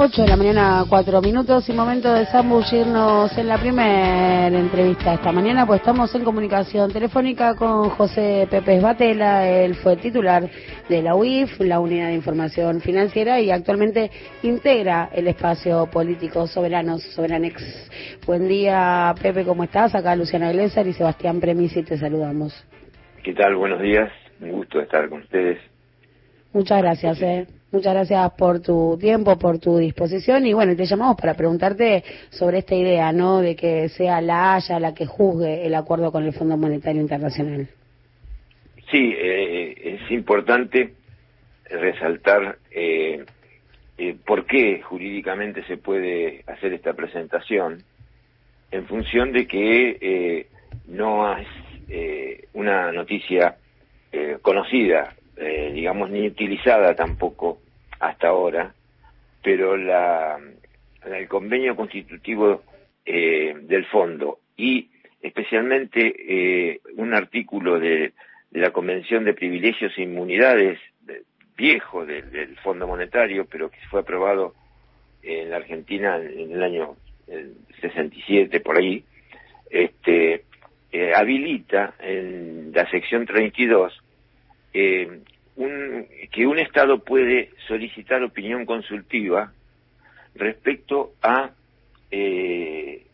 8 de la mañana, 4 minutos y momento de zambullirnos en la primera entrevista esta mañana, pues estamos en comunicación telefónica con José Pepe Batela, él fue titular de la UIF, la Unidad de Información Financiera, y actualmente integra el espacio político Soberanos, Soberanex. Buen día, Pepe, ¿cómo estás? Acá Luciana Glesser y Sebastián Premisi, te saludamos. ¿Qué tal? Buenos días, un gusto estar con ustedes. Muchas gracias, eh. Muchas gracias por tu tiempo, por tu disposición y bueno, te llamamos para preguntarte sobre esta idea, ¿no? De que sea la Haya la que juzgue el acuerdo con el Fondo Monetario Internacional. Sí, eh, es importante resaltar eh, eh, por qué jurídicamente se puede hacer esta presentación en función de que eh, no es una noticia conocida eh, digamos, ni utilizada tampoco hasta ahora, pero la, el convenio constitutivo eh, del fondo y especialmente eh, un artículo de, la Convención de Privilegios e Inmunidades viejo del, Fondo Monetario, pero que fue aprobado en la Argentina en el año 67 por ahí, este, habilita en la sección 32 eh, un, que un Estado puede solicitar opinión consultiva respecto a eh,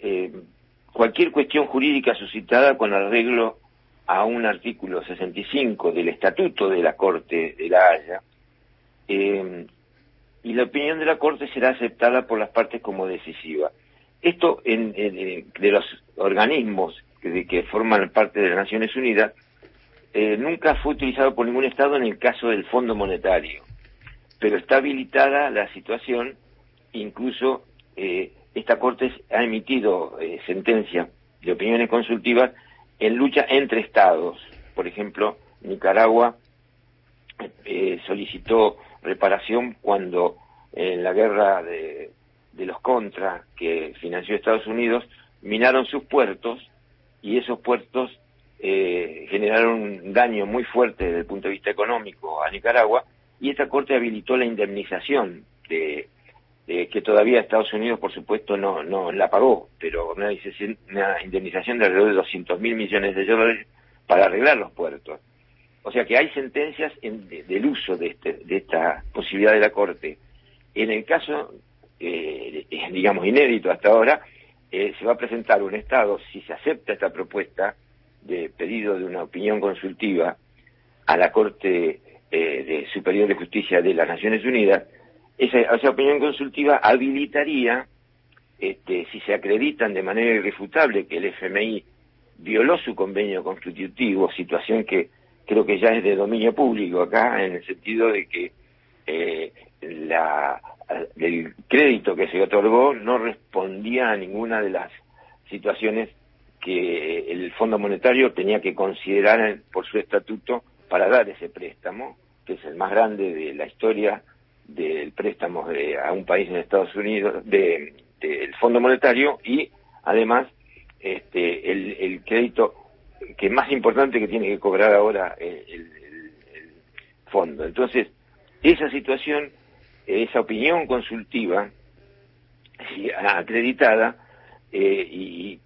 eh, cualquier cuestión jurídica suscitada con arreglo a un artículo 65 del Estatuto de la Corte de la Haya, y la opinión de la Corte será aceptada por las partes como decisiva. Esto en, de los organismos que, que forman parte de las Naciones Unidas eh, nunca fue utilizado por ningún Estado en el caso del Fondo Monetario, pero está habilitada la situación, incluso eh, esta Corte ha emitido eh, sentencias de opiniones consultivas en lucha entre Estados. Por ejemplo, Nicaragua solicitó reparación cuando en la guerra de, de los Contra que financió Estados Unidos minaron sus puertos y esos puertos eh, generaron un daño muy fuerte desde el punto de vista económico a Nicaragua y esta Corte habilitó la indemnización de, que todavía Estados Unidos, por supuesto, no, no la pagó, pero una, una indemnización de alrededor de 200 mil millones de dólares para arreglar los puertos. O sea que hay sentencias en, del uso de, este, de esta posibilidad de la Corte. En el caso, eh, digamos, inédito hasta ahora, eh, se va a presentar un Estado, si se acepta esta propuesta, de pedido de una opinión consultiva a la Corte eh, de Superior de Justicia de las Naciones Unidas, esa, esa opinión consultiva habilitaría, este, si se acreditan de manera irrefutable que el FMI violó su convenio constitutivo, situación que creo que ya es de dominio público acá, en el sentido de que eh, la, el crédito que se otorgó no respondía a ninguna de las situaciones que el Fondo Monetario tenía que considerar por su estatuto para dar ese préstamo, que es el más grande de la historia del préstamo a un país en Estados Unidos, del Fondo Monetario, y además este, el, crédito que más importante que tiene que cobrar ahora el, el, fondo. Entonces, esa situación, esa opinión consultiva acreditada, eh, y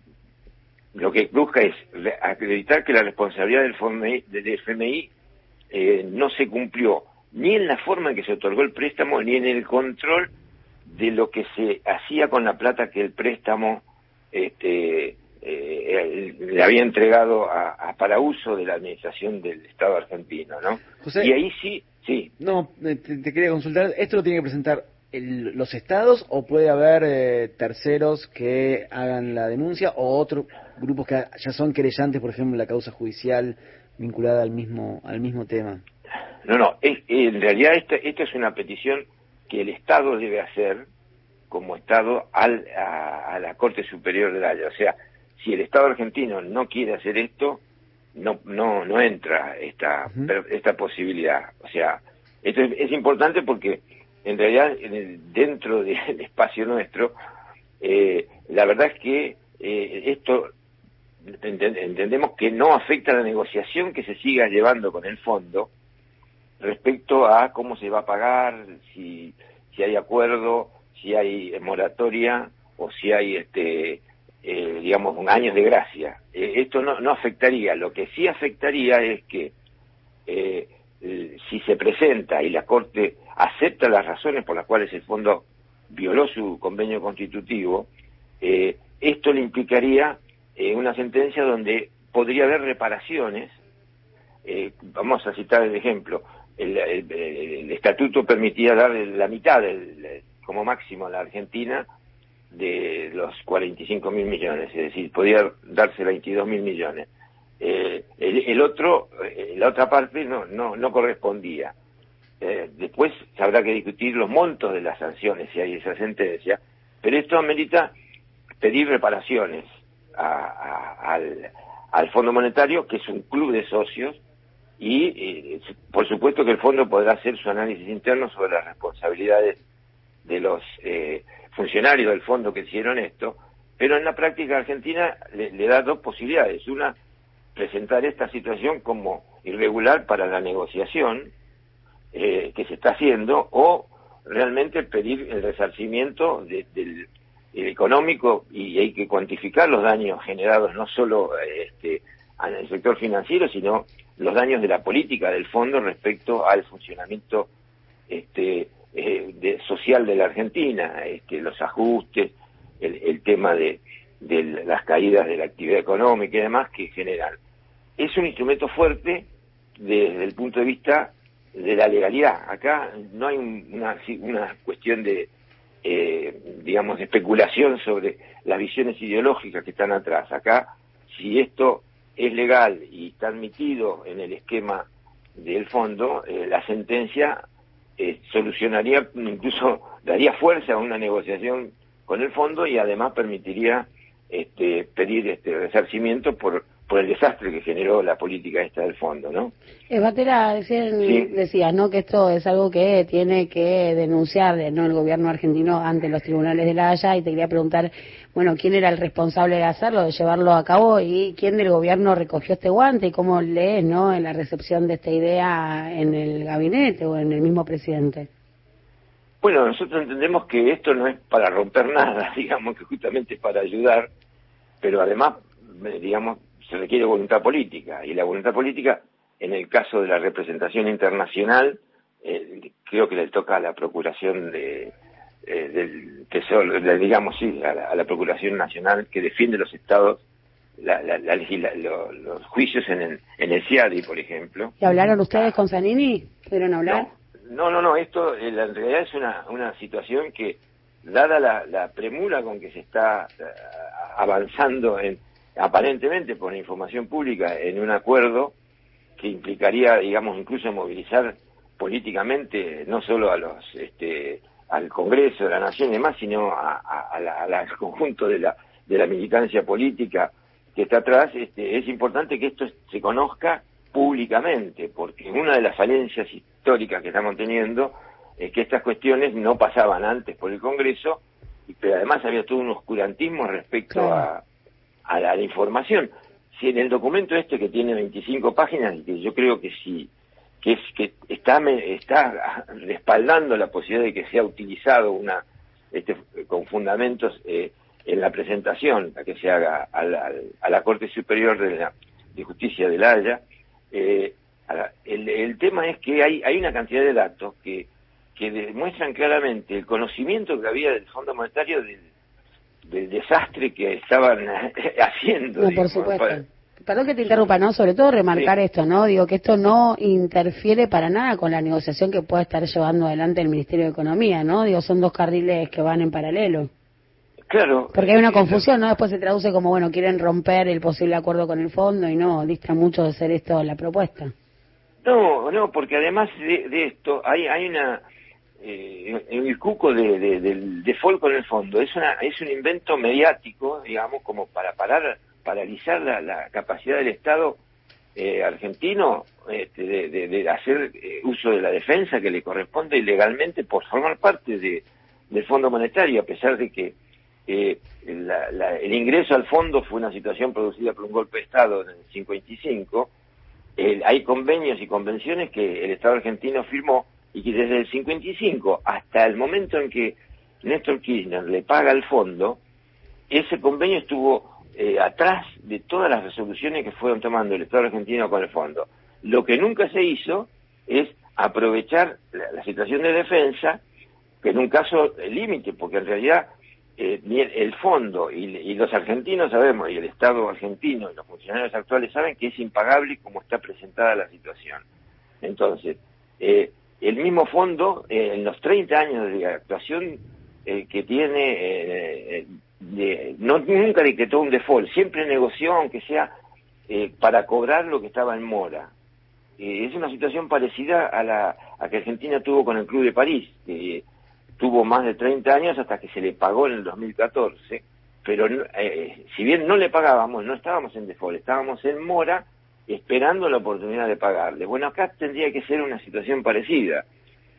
lo que busca es acreditar que la responsabilidad del FMI, del FMI eh, no se cumplió ni en la forma en que se otorgó el préstamo ni en el control de lo que se hacía con la plata que el préstamo este, eh, le había entregado a, para uso de la administración del Estado argentino, ¿no? y ahí sí, sí. No, te, quería consultar, ¿esto lo tiene que presentar los estados o puede haber eh, terceros que hagan la denuncia o otros grupos que ya son querellantes, por ejemplo, en la causa judicial vinculada al mismo al mismo tema? No, no, en realidad esta, esta es una petición que el Estado debe hacer como Estado al, a, la Corte Superior de la Haya. O sea, si el Estado argentino no quiere hacer esto, no no no entra esta esta posibilidad. O sea, esto es importante porque en realidad dentro del espacio nuestro, eh, la verdad es que eh, esto entendemos que no afecta la negociación que se siga llevando con el fondo, respecto a cómo se va a pagar, si, hay acuerdo, si hay moratoria o si hay, este, eh, digamos, años de gracia. Eh, esto no, afectaría. Lo que sí afectaría es que eh, si se presenta y la Corte acepta las razones por las cuales el fondo violó su convenio constitutivo, esto le implicaría una sentencia donde podría haber reparaciones. vamos a citar el ejemplo el, estatuto permitía dar la mitad como máximo a la Argentina de los 45 mil millones, es decir, podía darse 22 mil millones. Eh, el, otro, eh, la otra parte no, no, no correspondía. Eh, después habrá que discutir los montos de las sanciones si hay esa sentencia, pero esto amerita pedir reparaciones al, al Fondo Monetario, que es un club de socios, y eh, por supuesto que el fondo podrá hacer su análisis interno sobre las responsabilidades de los eh, funcionarios del fondo que hicieron esto, pero en la práctica Argentina le, da dos posibilidades. Una, presentar esta situación como irregular para la negociación eh, que se está haciendo o realmente pedir el resarcimiento del económico y hay que cuantificar los daños generados no solo este, en el sector financiero, sino los daños de la política del fondo respecto al funcionamiento este, eh, de, social de la Argentina, este, los ajustes, el, tema de, las caídas de la actividad económica y demás que generan. Es un instrumento fuerte desde el punto de vista de la legalidad. Acá no hay una, una cuestión de, eh, digamos, especulación sobre las visiones ideológicas que están atrás. Acá, si esto es legal y está admitido en el esquema del fondo, eh, la sentencia eh, solucionaría, incluso daría fuerza a una negociación con el fondo y además permitiría este, pedir este resarcimiento por por el desastre que generó la política esta del fondo, ¿no? Eh, Batera, decías, ¿no? Que esto es algo que tiene que denunciar, ¿no? El gobierno argentino ante los tribunales de la Haya y te quería preguntar, bueno, ¿quién era el responsable de hacerlo, de llevarlo a cabo y quién del gobierno recogió este guante y cómo lees, ¿no? En la recepción de esta idea en el gabinete o en el mismo presidente. Bueno, nosotros entendemos que esto no es para romper nada, digamos que justamente es para ayudar, pero además, digamos, se requiere voluntad política y la voluntad política en el caso de la representación internacional eh, creo que le toca a la procuración de eh, del tesoro digamos sí a la, procuración nacional que defiende los estados la, la, los juicios en el, en el CIADI, por ejemplo. ¿Y hablaron ustedes con Zanini? ¿Pudieron hablar? No, no, no, esto eh, en realidad es una, una situación que, dada la, la premura con que se está avanzando en, aparentemente por información pública en un acuerdo que implicaría, digamos, incluso movilizar políticamente no solo a los este, al Congreso de la Nación y demás, sino al conjunto de la, de la militancia política que está atrás, este, es importante que esto se conozca públicamente, porque una de las falencias históricas que estamos teniendo es que estas cuestiones no pasaban antes por el Congreso, pero además había todo un oscurantismo respecto a, a la, información. Si en el documento este que tiene 25 páginas, y que yo creo que sí, que es que está está respaldando la posibilidad de que sea utilizado una este, con fundamentos eh, en la presentación la que se haga a la, a la Corte Superior de, la, de Justicia de La Haya, eh, el, el, tema es que hay, hay una cantidad de datos que, que demuestran claramente el conocimiento que había del Fondo Monetario del, del desastre que estaban haciendo. No, por supuesto. Perdón que te interrumpa, ¿no? Sobre todo remarcar esto, ¿no? Digo que esto no interfiere para nada con la negociación que pueda estar llevando adelante el Ministerio de Economía, ¿no? Digo, son dos carriles que van en paralelo. Claro. Porque hay una confusión, ¿no? Después se traduce como, bueno, quieren romper el posible acuerdo con el fondo y no, dista mucho de ser esto la propuesta. No, no, porque además de, de esto hay, hay una eh, el cuco de, del default con el fondo. Es una es un invento mediático digamos como para parar paralizar la, capacidad del Estado eh, argentino este, de, hacer eh, uso de la defensa que le corresponde ilegalmente por formar parte de, del Fondo Monetario a pesar de que eh, el ingreso al fondo fue una situación producida por un golpe de Estado en el 55 hay convenios y convenciones que el Estado argentino firmó y que desde el 55 hasta el momento en que Néstor Kirchner le paga el fondo, ese convenio estuvo eh, atrás de todas las resoluciones que fueron tomando el Estado argentino con el fondo. Lo que nunca se hizo es aprovechar la, situación de defensa, que en un caso límite, porque en realidad eh, el fondo y, los argentinos sabemos, y el Estado argentino y los funcionarios actuales saben que es impagable como está presentada la situación. Entonces, eh, el mismo fondo, eh, en los 30 años de actuación que tiene, no nunca decretó un default, siempre negoció, aunque sea para cobrar lo que estaba en mora. es una situación parecida a la a que Argentina tuvo con el Club de París tuvo más de 30 años hasta que se le pagó en el 2014, pero eh, si bien no le pagábamos, no estábamos en default, estábamos en mora esperando la oportunidad de pagarle. Bueno, acá tendría que ser una situación parecida,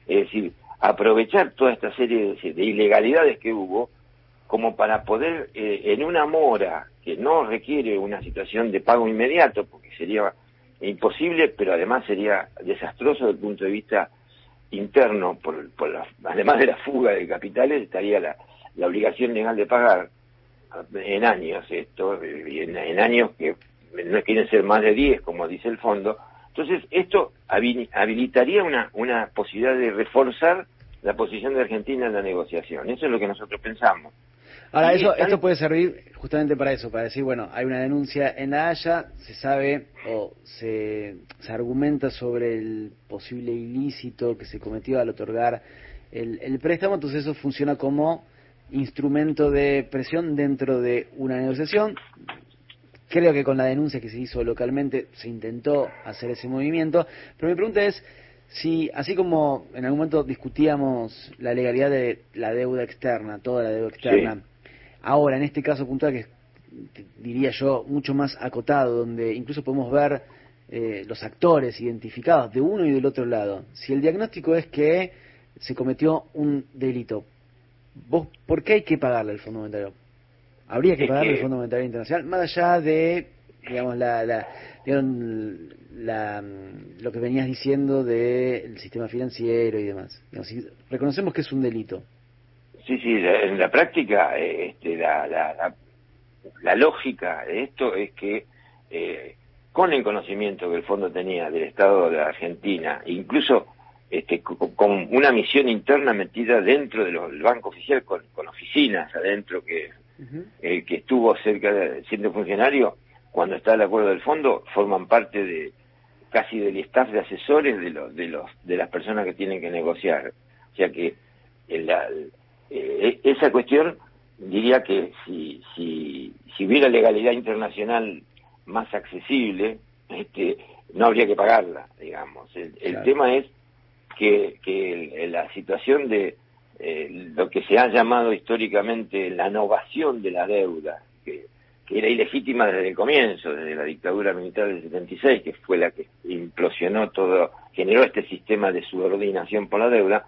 es decir, aprovechar toda esta serie de, ilegalidades que hubo como para poder eh, en una mora que no requiere una situación de pago inmediato, porque sería imposible, pero además sería desastroso desde el punto de vista interno, por, por además de la fuga de capitales, estaría la, la obligación legal de pagar en años esto, en, en años que no quieren ser más de 10, como dice el fondo. Entonces, esto habilitaría una, una posibilidad de reforzar la posición de Argentina en la negociación. Eso es lo que nosotros pensamos. Ahora, eso, esto puede servir justamente para eso, para decir, bueno, hay una denuncia en La Haya, se sabe o se, se argumenta sobre el posible ilícito que se cometió al otorgar el, el préstamo, entonces eso funciona como instrumento de presión dentro de una negociación. Creo que con la denuncia que se hizo localmente se intentó hacer ese movimiento, pero mi pregunta es si, así como en algún momento discutíamos la legalidad de la deuda externa, toda la deuda externa, Ahora, en este caso puntual, que diría yo mucho más acotado, donde incluso podemos ver eh, los actores identificados de uno y del otro lado, si el diagnóstico es que se cometió un delito, ¿vos por qué hay que pagarle al Fondo Monetario? Habría que pagarle al Fondo Monetario Internacional, más allá de, digamos, la, la, la lo que venías diciendo del sistema financiero y demás. si reconocemos que es un delito, Sí, sí, en la práctica este, la, la, la, lógica de esto es que eh, con el conocimiento que el fondo tenía del Estado de Argentina, incluso este, con, una misión interna metida dentro del banco oficial, con, oficinas adentro que, eh, que estuvo cerca de, siendo funcionario, cuando está el acuerdo del fondo, forman parte de casi del staff de asesores de, los de, los, de las personas que tienen que negociar. O sea que el, eh, esa cuestión diría que si, si, si hubiera legalidad internacional más accesible, este, no habría que pagarla, digamos. El, tema es que, que la situación de eh, lo que se ha llamado históricamente la innovación de la deuda, que, que era ilegítima desde el comienzo, desde la dictadura militar del 76, que fue la que implosionó todo, generó este sistema de subordinación por la deuda,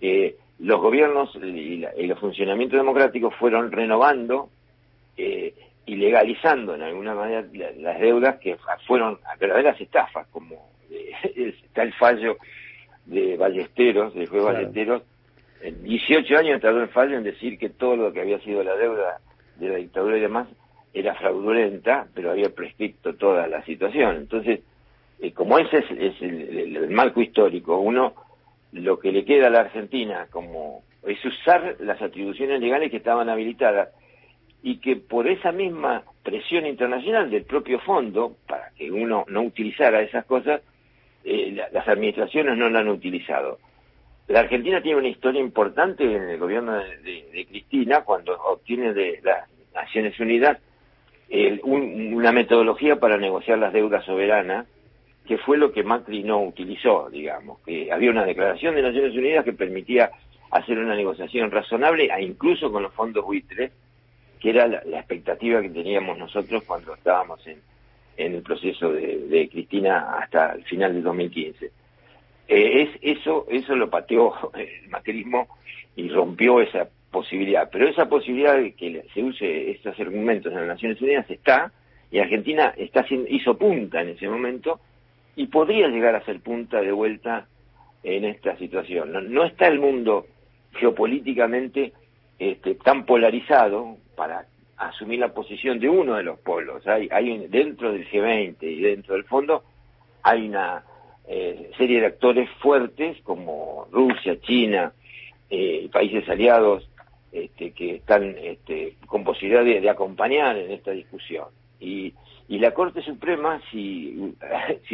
eh, los gobiernos y, los funcionamientos democráticos fueron renovando eh, y legalizando en alguna manera las deudas que fueron verdaderas estafas, como eh, está el fallo de Ballesteros, del juez Ballesteros, en 18 años tardó el fallo en decir que todo lo que había sido la deuda de la dictadura y demás era fraudulenta, pero había prescripto toda la situación. Entonces, eh, como ese es, el, marco histórico, uno lo que le queda a la Argentina como es usar las atribuciones legales que estaban habilitadas y que por esa misma presión internacional del propio fondo, para que uno no utilizara esas cosas, eh, las administraciones no la han utilizado. La Argentina tiene una historia importante en el gobierno de, Cristina cuando obtiene de las Naciones Unidas una metodología para negociar las deudas soberanas que fue lo que Macri no utilizó, digamos, que había una declaración de Naciones Unidas que permitía hacer una negociación razonable, e incluso con los fondos buitres, que era la, expectativa que teníamos nosotros cuando estábamos en, en el proceso de, Cristina hasta el final del 2015. Eh, es, eso, eso lo pateó el macrismo y rompió esa posibilidad. Pero esa posibilidad de que se use estos argumentos en las Naciones Unidas está, y Argentina está hizo punta en ese momento, y podría llegar a ser punta de vuelta en esta situación. No, está el mundo geopolíticamente este, tan polarizado para asumir la posición de uno de los polos. Hay, hay dentro del G20 y dentro del fondo hay una eh, serie de actores fuertes como Rusia, China, eh, países aliados este, que están este, con posibilidad de, acompañar en esta discusión. Y, y la Corte Suprema, si,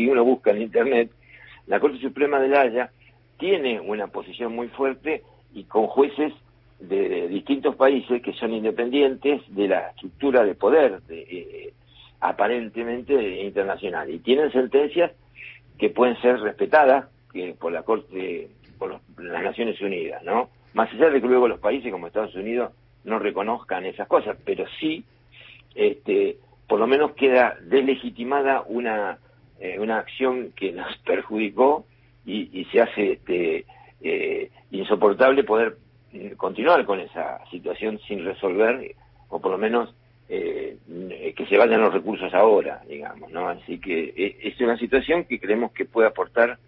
uno busca en Internet, la Corte Suprema de La Haya tiene una posición muy fuerte y con jueces de, distintos países que son independientes de la estructura de poder de, eh, aparentemente internacional y tienen sentencias que pueden ser respetadas que por la Corte, por las Naciones Unidas, ¿no? Más allá de que luego los países como Estados Unidos no reconozcan esas cosas, pero sí, este, por lo menos queda deslegitimada una, eh, una acción que nos perjudicó y, se hace este, eh, insoportable poder continuar con esa situación sin resolver, o por lo menos eh, que se vayan los recursos ahora, digamos, ¿no? Así que es una situación que creemos que puede aportar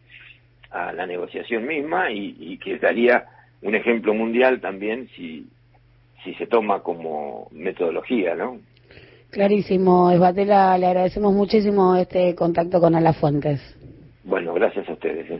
a la negociación misma y, y que daría un ejemplo mundial también si, si se toma como metodología, ¿no? Clarísimo, Esbatela, le agradecemos muchísimo este contacto con Alafuentes. Bueno, gracias a ustedes. ¿eh?